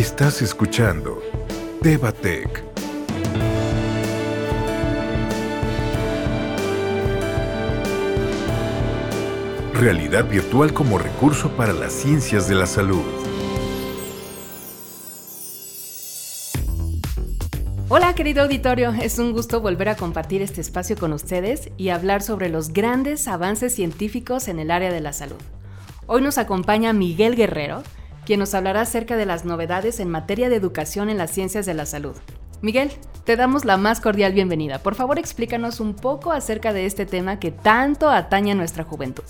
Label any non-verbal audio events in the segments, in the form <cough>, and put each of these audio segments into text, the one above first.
Estás escuchando Tebatec. Realidad virtual como recurso para las ciencias de la salud. Hola querido auditorio, es un gusto volver a compartir este espacio con ustedes y hablar sobre los grandes avances científicos en el área de la salud. Hoy nos acompaña Miguel Guerrero, quien nos hablará acerca de las novedades en materia de educación en las ciencias de la salud. Miguel, te damos la más cordial bienvenida. Por favor, explícanos un poco acerca de este tema que tanto atañe a nuestra juventud.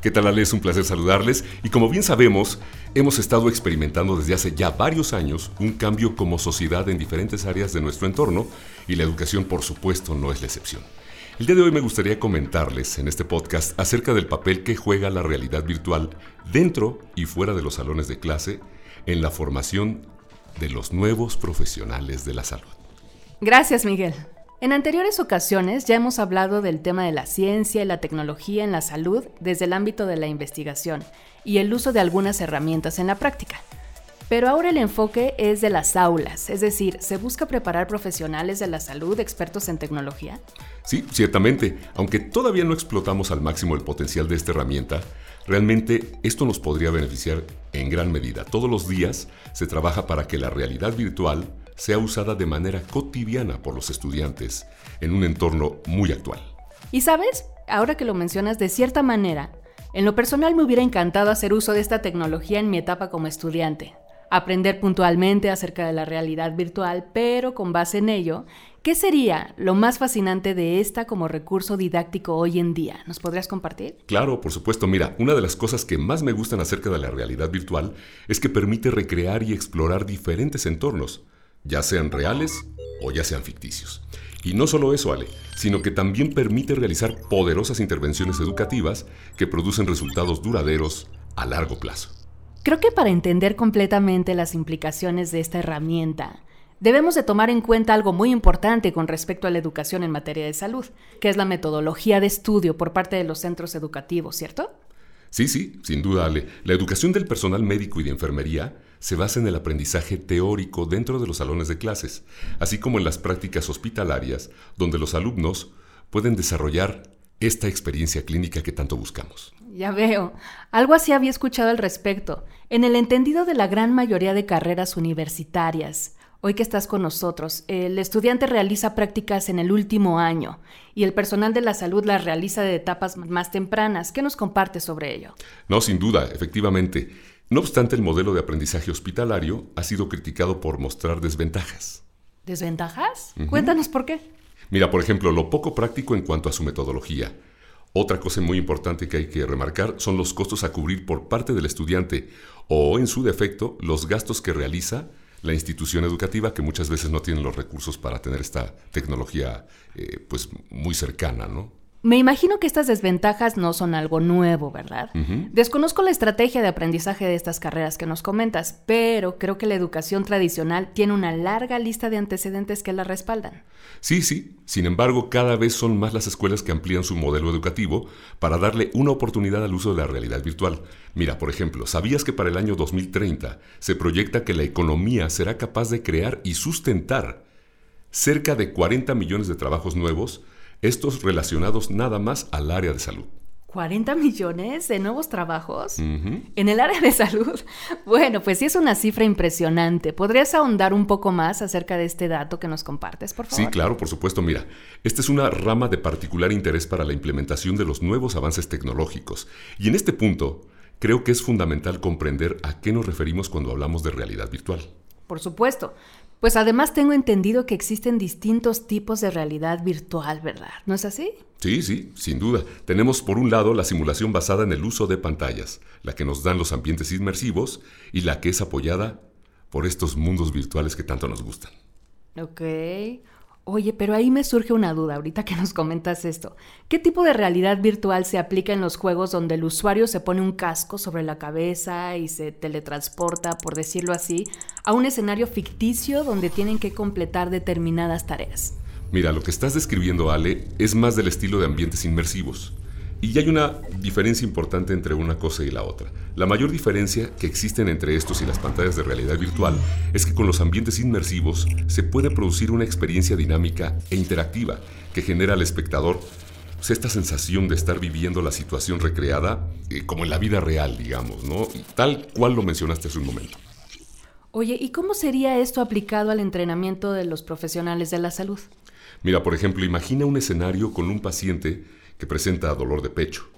¿Qué tal, Ale? Es un placer saludarles. Y como bien sabemos, hemos estado experimentando desde hace ya varios años un cambio como sociedad en diferentes áreas de nuestro entorno y la educación, por supuesto, no es la excepción. El día de hoy me gustaría comentarles en este podcast acerca del papel que juega la realidad virtual dentro y fuera de los salones de clase en la formación de los nuevos profesionales de la salud. Gracias, Miguel. En anteriores ocasiones ya hemos hablado del tema de la ciencia y la tecnología en la salud desde el ámbito de la investigación y el uso de algunas herramientas en la práctica. Pero ahora el enfoque es de las aulas, es decir, ¿se busca preparar profesionales de la salud expertos en tecnología? Sí, ciertamente, aunque todavía no explotamos al máximo el potencial de esta herramienta, realmente esto nos podría beneficiar en gran medida. Todos los días se trabaja para que la realidad virtual sea usada de manera cotidiana por los estudiantes en un entorno muy actual. Y sabes, ahora que lo mencionas de cierta manera, en lo personal me hubiera encantado hacer uso de esta tecnología en mi etapa como estudiante aprender puntualmente acerca de la realidad virtual, pero con base en ello, ¿qué sería lo más fascinante de esta como recurso didáctico hoy en día? ¿Nos podrías compartir? Claro, por supuesto. Mira, una de las cosas que más me gustan acerca de la realidad virtual es que permite recrear y explorar diferentes entornos, ya sean reales o ya sean ficticios. Y no solo eso, Ale, sino que también permite realizar poderosas intervenciones educativas que producen resultados duraderos a largo plazo. Creo que para entender completamente las implicaciones de esta herramienta, debemos de tomar en cuenta algo muy importante con respecto a la educación en materia de salud, que es la metodología de estudio por parte de los centros educativos, ¿cierto? Sí, sí, sin duda, Ale. La educación del personal médico y de enfermería se basa en el aprendizaje teórico dentro de los salones de clases, así como en las prácticas hospitalarias, donde los alumnos pueden desarrollar esta experiencia clínica que tanto buscamos. Ya veo. Algo así había escuchado al respecto, en el entendido de la gran mayoría de carreras universitarias. Hoy que estás con nosotros, el estudiante realiza prácticas en el último año y el personal de la salud las realiza de etapas más tempranas. ¿Qué nos compartes sobre ello? No, sin duda, efectivamente. No obstante, el modelo de aprendizaje hospitalario ha sido criticado por mostrar desventajas. ¿Desventajas? Cuéntanos por qué. Mira, por ejemplo, lo poco práctico en cuanto a su metodología otra cosa muy importante que hay que remarcar son los costos a cubrir por parte del estudiante o, en su defecto, los gastos que realiza la institución educativa que muchas veces no tiene los recursos para tener esta tecnología eh, pues muy cercana, ¿no? Me imagino que estas desventajas no son algo nuevo, ¿verdad? Desconozco la estrategia de aprendizaje de estas carreras que nos comentas, pero creo que la educación tradicional tiene una larga lista de antecedentes que la respaldan. Sí, sí. Sin embargo, cada vez son más las escuelas que amplían su modelo educativo para darle una oportunidad al uso de la realidad virtual. Mira, por ejemplo, ¿sabías que para el año 2030 se proyecta que la economía será capaz de crear y sustentar cerca de 40 millones de trabajos nuevos? Estos relacionados nada más al área de salud. 40 millones de nuevos trabajos en el área de salud. <laughs> Bueno, pues sí es una cifra impresionante. ¿Podrías ahondar un poco más acerca de este dato que nos compartes, por favor? Sí, claro, por supuesto. Mira, esta es una rama de particular interés para la implementación de los nuevos avances tecnológicos. Y en este punto, creo que es fundamental comprender a qué nos referimos cuando hablamos de realidad virtual. Por supuesto. Pues además tengo entendido que existen distintos tipos de realidad virtual, ¿verdad? ¿No es así? Sí, sí, sin duda. Tenemos por un lado la simulación basada en el uso de pantallas, la que nos dan los ambientes inmersivos y la que es apoyada por estos mundos virtuales que tanto nos gustan. Ok. Oye, pero ahí me surge una duda ahorita que nos comentas esto. ¿Qué tipo de realidad virtual se aplica en los juegos donde el usuario se pone un casco sobre la cabeza y se teletransporta, por decirlo así, a un escenario ficticio donde tienen que completar determinadas tareas? Mira, lo que estás describiendo, Ale, es más del estilo de ambientes inmersivos. Y hay una diferencia importante entre una cosa y la otra. La mayor diferencia que existen entre estos y las pantallas de realidad virtual es que con los ambientes inmersivos se puede producir una experiencia dinámica e interactiva que genera al espectador pues, esta sensación de estar viviendo la situación recreada eh, como en la vida real, digamos, ¿no? Tal cual lo mencionaste hace un momento. Oye, ¿y cómo sería esto aplicado al entrenamiento de los profesionales de la salud? Mira, por ejemplo, imagina un escenario con un paciente que presenta dolor de pecho.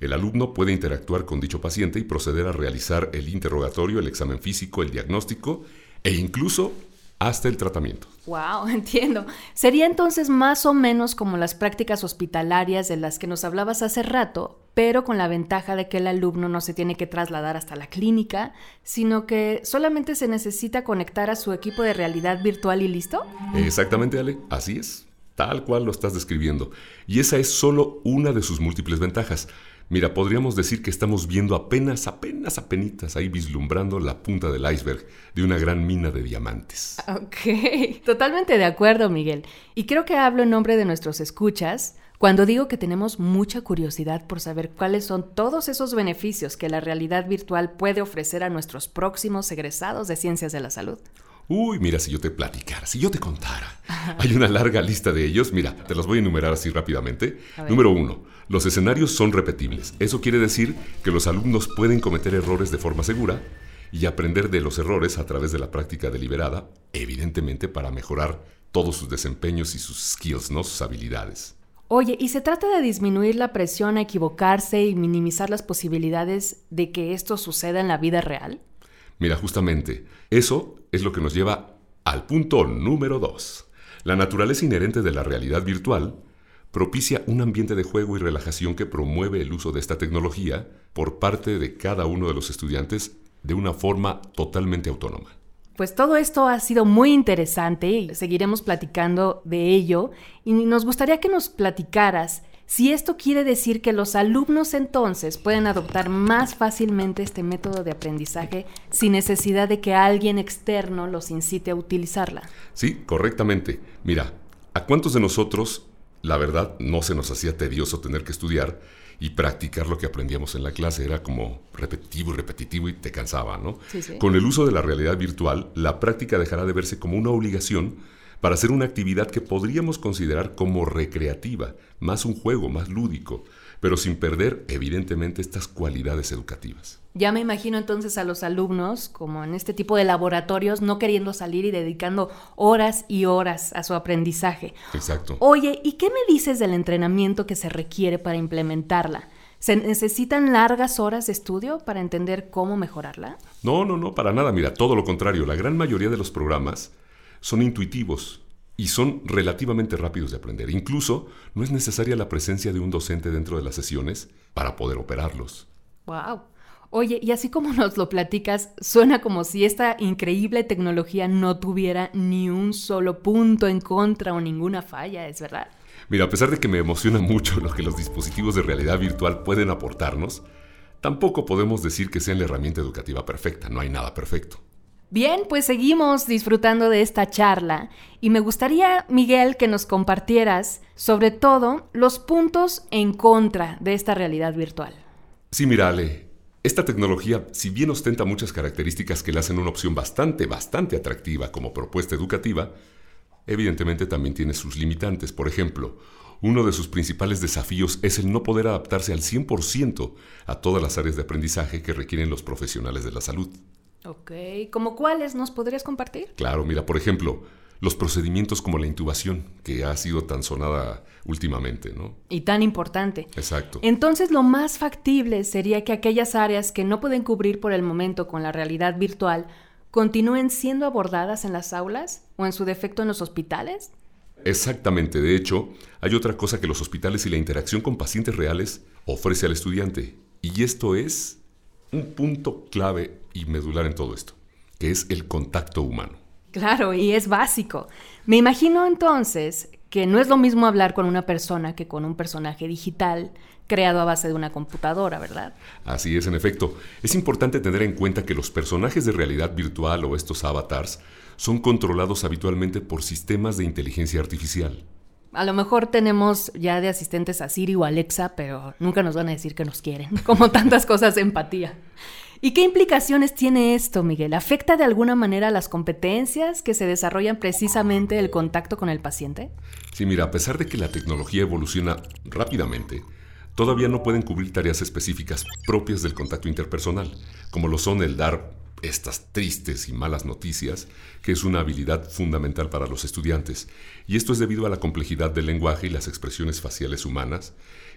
El alumno puede interactuar con dicho paciente y proceder a realizar el interrogatorio, el examen físico, el diagnóstico e incluso hasta el tratamiento. Wow, <laughs> entiendo. Sería entonces más o menos como las prácticas hospitalarias de las que nos hablabas hace rato, pero con la ventaja de que el alumno no se tiene que trasladar hasta la clínica, sino que solamente se necesita conectar a su equipo de realidad virtual y listo. Exactamente, Ale, así es tal cual lo estás describiendo. Y esa es solo una de sus múltiples ventajas. Mira, podríamos decir que estamos viendo apenas, apenas, apenas ahí vislumbrando la punta del iceberg de una gran mina de diamantes. Ok, totalmente de acuerdo, Miguel. Y creo que hablo en nombre de nuestros escuchas cuando digo que tenemos mucha curiosidad por saber cuáles son todos esos beneficios que la realidad virtual puede ofrecer a nuestros próximos egresados de ciencias de la salud. Uy, mira, si yo te platicara, si yo te contara. Hay una larga lista de ellos. Mira, te los voy a enumerar así rápidamente. Número uno, los escenarios son repetibles. Eso quiere decir que los alumnos pueden cometer errores de forma segura y aprender de los errores a través de la práctica deliberada, evidentemente para mejorar todos sus desempeños y sus skills, ¿no? Sus habilidades. Oye, ¿y se trata de disminuir la presión a equivocarse y minimizar las posibilidades de que esto suceda en la vida real? Mira, justamente, eso es lo que nos lleva al punto número 2. La naturaleza inherente de la realidad virtual propicia un ambiente de juego y relajación que promueve el uso de esta tecnología por parte de cada uno de los estudiantes de una forma totalmente autónoma. Pues todo esto ha sido muy interesante y seguiremos platicando de ello y nos gustaría que nos platicaras si esto quiere decir que los alumnos entonces pueden adoptar más fácilmente este método de aprendizaje sin necesidad de que alguien externo los incite a utilizarla. Sí, correctamente. Mira, ¿a cuántos de nosotros, la verdad, no se nos hacía tedioso tener que estudiar y practicar lo que aprendíamos en la clase? Era como repetitivo y repetitivo y te cansaba, ¿no? Sí, sí. Con el uso de la realidad virtual, la práctica dejará de verse como una obligación para hacer una actividad que podríamos considerar como recreativa, más un juego, más lúdico, pero sin perder evidentemente estas cualidades educativas. Ya me imagino entonces a los alumnos, como en este tipo de laboratorios, no queriendo salir y dedicando horas y horas a su aprendizaje. Exacto. Oye, ¿y qué me dices del entrenamiento que se requiere para implementarla? ¿Se necesitan largas horas de estudio para entender cómo mejorarla? No, no, no, para nada. Mira, todo lo contrario. La gran mayoría de los programas son intuitivos y son relativamente rápidos de aprender. Incluso no es necesaria la presencia de un docente dentro de las sesiones para poder operarlos. Wow. Oye, y así como nos lo platicas, suena como si esta increíble tecnología no tuviera ni un solo punto en contra o ninguna falla, ¿es verdad? Mira, a pesar de que me emociona mucho lo que los dispositivos de realidad virtual pueden aportarnos, tampoco podemos decir que sean la herramienta educativa perfecta, no hay nada perfecto. Bien, pues seguimos disfrutando de esta charla y me gustaría, Miguel, que nos compartieras sobre todo los puntos en contra de esta realidad virtual. Sí, mira, Ale, esta tecnología, si bien ostenta muchas características que le hacen una opción bastante, bastante atractiva como propuesta educativa, evidentemente también tiene sus limitantes. Por ejemplo, uno de sus principales desafíos es el no poder adaptarse al 100% a todas las áreas de aprendizaje que requieren los profesionales de la salud. Ok, ¿como cuáles nos podrías compartir? Claro, mira, por ejemplo, los procedimientos como la intubación, que ha sido tan sonada últimamente, ¿no? Y tan importante. Exacto. Entonces, lo más factible sería que aquellas áreas que no pueden cubrir por el momento con la realidad virtual continúen siendo abordadas en las aulas o en su defecto en los hospitales. Exactamente, de hecho, hay otra cosa que los hospitales y la interacción con pacientes reales ofrece al estudiante, y esto es un punto clave y medular en todo esto, que es el contacto humano. Claro, y es básico. Me imagino entonces que no es lo mismo hablar con una persona que con un personaje digital creado a base de una computadora, ¿verdad? Así es, en efecto. Es importante tener en cuenta que los personajes de realidad virtual o estos avatars son controlados habitualmente por sistemas de inteligencia artificial. A lo mejor tenemos ya de asistentes a Siri o Alexa, pero nunca nos van a decir que nos quieren, como tantas cosas de empatía. ¿Y qué implicaciones tiene esto, Miguel? ¿Afecta de alguna manera las competencias que se desarrollan precisamente el contacto con el paciente? Sí, mira, a pesar de que la tecnología evoluciona rápidamente, todavía no pueden cubrir tareas específicas propias del contacto interpersonal, como lo son el dar estas tristes y malas noticias, que es una habilidad fundamental para los estudiantes. Y esto es debido a la complejidad del lenguaje y las expresiones faciales humanas,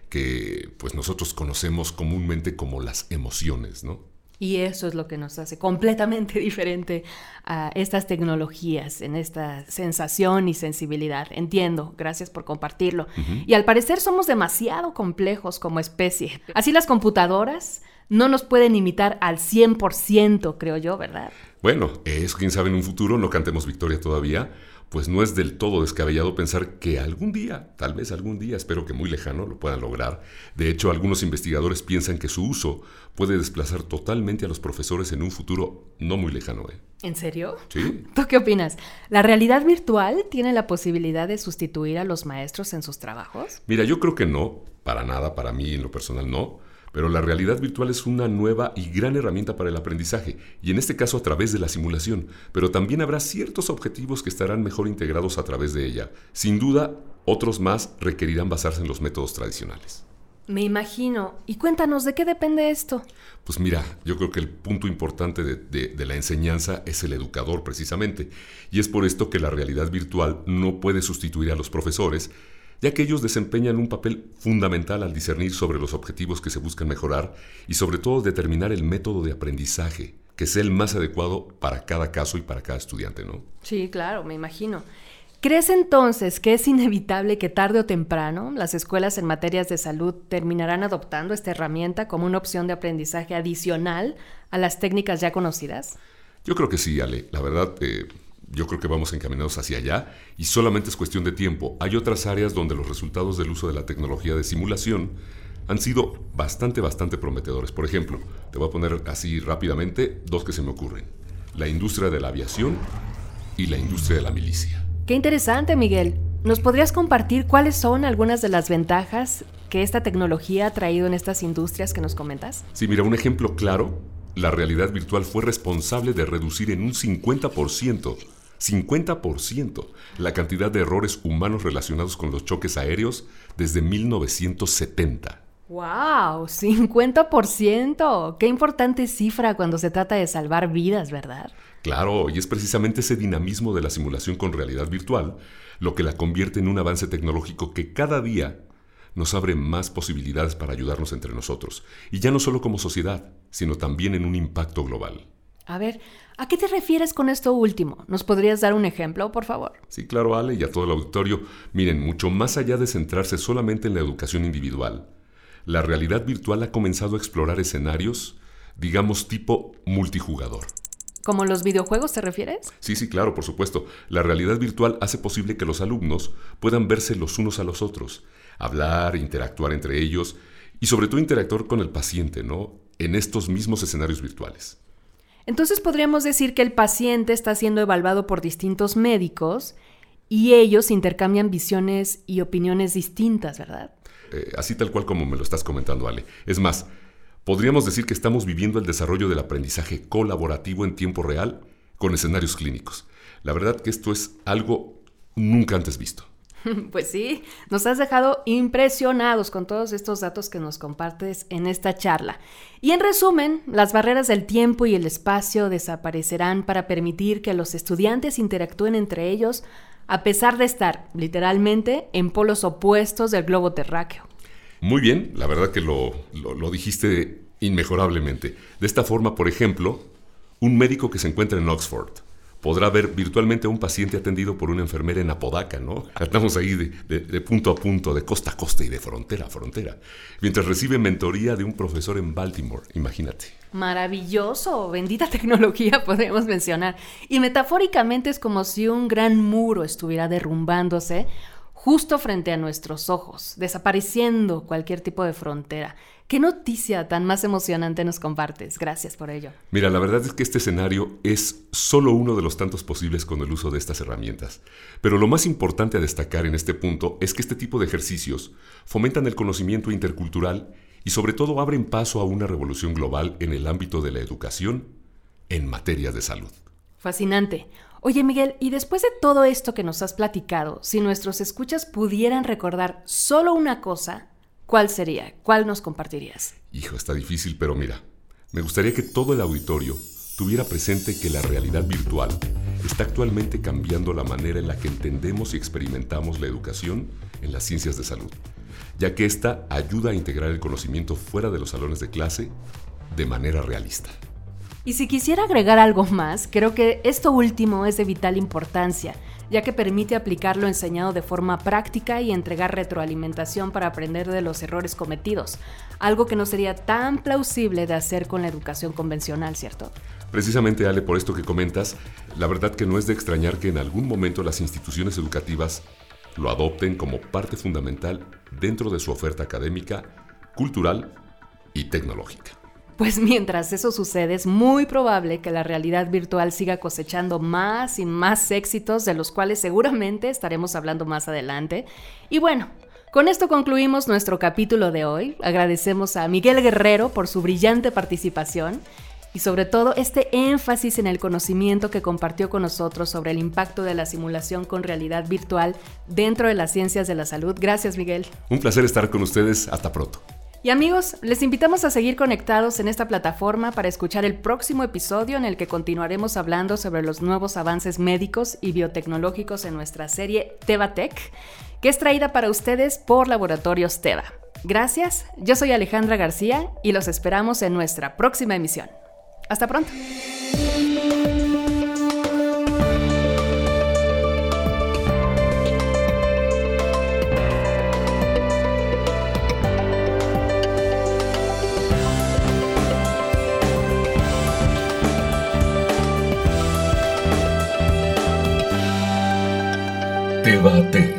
que pues nosotros conocemos comúnmente como las emociones, ¿no? Y eso es lo que nos hace completamente <laughs> diferente a estas tecnologías, en esta sensación y sensibilidad. Entiendo, gracias por compartirlo. Y al parecer somos demasiado complejos como especie. Así las computadoras no nos pueden imitar al 100%, creo yo, ¿verdad? Bueno, es quién sabe en un futuro, no cantemos victoria todavía, pues no es del todo descabellado pensar que algún día, tal vez algún día, espero que muy lejano, lo puedan lograr. De hecho, algunos investigadores piensan que su uso puede desplazar totalmente a los profesores en un futuro no muy lejano. ¿eh? ¿En serio? Sí. <laughs> ¿Tú qué opinas? ¿La realidad virtual tiene la posibilidad de sustituir a los maestros en sus trabajos? Mira, yo creo que no, para nada, para mí en lo personal no. Pero la realidad virtual es una nueva y gran herramienta para el aprendizaje, y en este caso a través de la simulación, pero también habrá ciertos objetivos que estarán mejor integrados a través de ella. Sin duda, otros más requerirán basarse en los métodos tradicionales. Me imagino. Y cuéntanos, ¿de qué depende esto? Pues mira, yo creo que el punto importante de, de, la enseñanza es el educador precisamente. Y es por esto que la realidad virtual no puede sustituir a los profesores, ya que ellos desempeñan un papel fundamental al discernir sobre los objetivos que se buscan mejorar y sobre todo determinar el método de aprendizaje que sea el más adecuado para cada caso y para cada estudiante, ¿no? Sí, claro, me imagino. ¿Crees entonces que es inevitable que tarde o temprano las escuelas en materias de salud terminarán adoptando esta herramienta como una opción de aprendizaje adicional a las técnicas ya conocidas? Yo creo que sí, Ale. La verdad, eh, yo creo que vamos encaminados hacia allá y solamente es cuestión de tiempo. Hay otras áreas donde los resultados del uso de la tecnología de simulación han sido bastante, bastante prometedores. Por ejemplo, te voy a poner así rápidamente dos que se me ocurren. La industria de la aviación y la industria de la milicia. Qué interesante, Miguel. ¿Nos podrías compartir cuáles son algunas de las ventajas que esta tecnología ha traído en estas industrias que nos comentas? Sí, mira, un ejemplo claro, la realidad virtual fue responsable de reducir en un 50% 50% la cantidad de errores humanos relacionados con los choques aéreos desde 1970. ¡Wow! 50%. Qué importante cifra cuando se trata de salvar vidas, ¿verdad? Claro, y es precisamente ese dinamismo de la simulación con realidad virtual lo que la convierte en un avance tecnológico que cada día nos abre más posibilidades para ayudarnos entre nosotros, y ya no solo como sociedad, sino también en un impacto global. A ver, ¿a qué te refieres con esto último? ¿Nos podrías dar un ejemplo, por favor? Sí, claro, Ale, y a todo el auditorio. Miren, mucho más allá de centrarse solamente en la educación individual, la realidad virtual ha comenzado a explorar escenarios, digamos, tipo multijugador. ¿Como los videojuegos te refieres? Sí, sí, claro, por supuesto. La realidad virtual hace posible que los alumnos puedan verse los unos a los otros, hablar, interactuar entre ellos y sobre todo interactuar con el paciente, ¿no? En estos mismos escenarios virtuales. Entonces podríamos decir que el paciente está siendo evaluado por distintos médicos y ellos intercambian visiones y opiniones distintas, ¿verdad? Eh, así tal cual como me lo estás comentando, Ale. Es más, podríamos decir que estamos viviendo el desarrollo del aprendizaje colaborativo en tiempo real con escenarios clínicos. La verdad que esto es algo nunca antes visto. <laughs> Pues sí, nos has dejado impresionados con todos estos datos que nos compartes en esta charla. Y en resumen, las barreras del tiempo y el espacio desaparecerán para permitir que los estudiantes interactúen entre ellos a pesar de estar, literalmente, en polos opuestos del globo terráqueo. Muy bien, la verdad que lo, lo dijiste inmejorablemente. De esta forma, por ejemplo, un médico que se encuentra en Oxford podrá ver virtualmente a un paciente atendido por una enfermera en Apodaca, ¿no? <laughs> Estamos ahí de, punto a punto, de costa a costa y de frontera a frontera, mientras recibe mentoría de un profesor en Baltimore, imagínate. Maravilloso, bendita <laughs> tecnología podemos mencionar. Y metafóricamente es como si un gran muro estuviera derrumbándose justo frente a nuestros ojos, desapareciendo cualquier tipo de frontera. ¿Qué noticia tan más emocionante nos compartes? Gracias por ello. Mira, la verdad es que este escenario es solo uno de los tantos posibles con el uso de estas herramientas. Pero lo más importante a destacar en este punto es que este tipo de ejercicios fomentan el conocimiento intercultural y sobre todo abren paso a una revolución global en el ámbito de la educación en materia de salud. Fascinante. Oye Miguel, y después de todo esto que nos has platicado, si nuestros escuchas pudieran recordar solo una cosa, ¿cuál sería? ¿Cuál nos compartirías? Hijo, está difícil, pero mira, me gustaría que todo el auditorio tuviera presente que la realidad virtual está actualmente cambiando la manera en la que entendemos y experimentamos la educación en las ciencias de salud, ya que esta ayuda a integrar el conocimiento fuera de los salones de clase de manera realista. Y si quisiera agregar algo más, creo que esto último es de vital importancia, ya que permite aplicar lo enseñado de forma práctica y entregar retroalimentación para aprender de los errores cometidos, algo que no sería tan plausible de hacer con la educación convencional, ¿cierto? Precisamente, Ale, por esto que comentas, la verdad que no es de extrañar que en algún momento las instituciones educativas lo adopten como parte fundamental dentro de su oferta académica, cultural y tecnológica. Pues <laughs> mientras eso sucede, es muy probable que la realidad virtual siga cosechando más y más éxitos, de los cuales seguramente estaremos hablando más adelante. Y bueno, con esto concluimos nuestro capítulo de hoy. Agradecemos a Miguel Guerrero por su brillante participación y sobre todo este énfasis en el conocimiento que compartió con nosotros sobre el impacto de la simulación con realidad virtual dentro de las ciencias de la salud. Gracias, Miguel. Un placer estar con ustedes. Hasta pronto. Y amigos, les invitamos a seguir conectados en esta plataforma para escuchar el próximo episodio en el que continuaremos hablando sobre los nuevos avances médicos y biotecnológicos en nuestra serie Tevatech, que es traída para ustedes por Laboratorios Teva. Gracias, yo soy Alejandra García y los esperamos en nuestra próxima emisión. Hasta pronto. i debate.